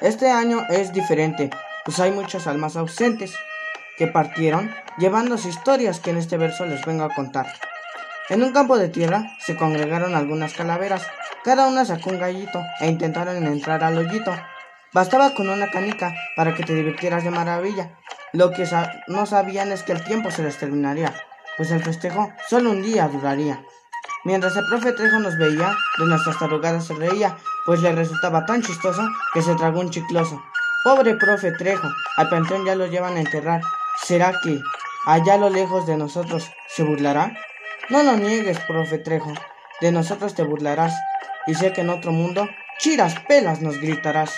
Este año es diferente, pues hay muchas almas ausentes que partieron llevándose historias que en este verso les vengo a contar. En un campo de tierra se congregaron algunas calaveras, cada una sacó un gallito e intentaron entrar al hoyito. Bastaba con una canica para que te divirtieras de maravilla. Lo que no sabían es que el tiempo se les terminaría, pues el festejo solo un día duraría. Mientras el profe Trejo nos veía, de nuestras tarugadas se reía, pues le resultaba tan chistoso que se tragó un chicloso. Pobre profe Trejo, al panteón ya lo llevan a enterrar. ¿Será que allá lo lejos de nosotros se burlará? No lo niegues, profe Trejo, de nosotros te burlarás, y sé que en otro mundo, chiras pelas nos gritarás.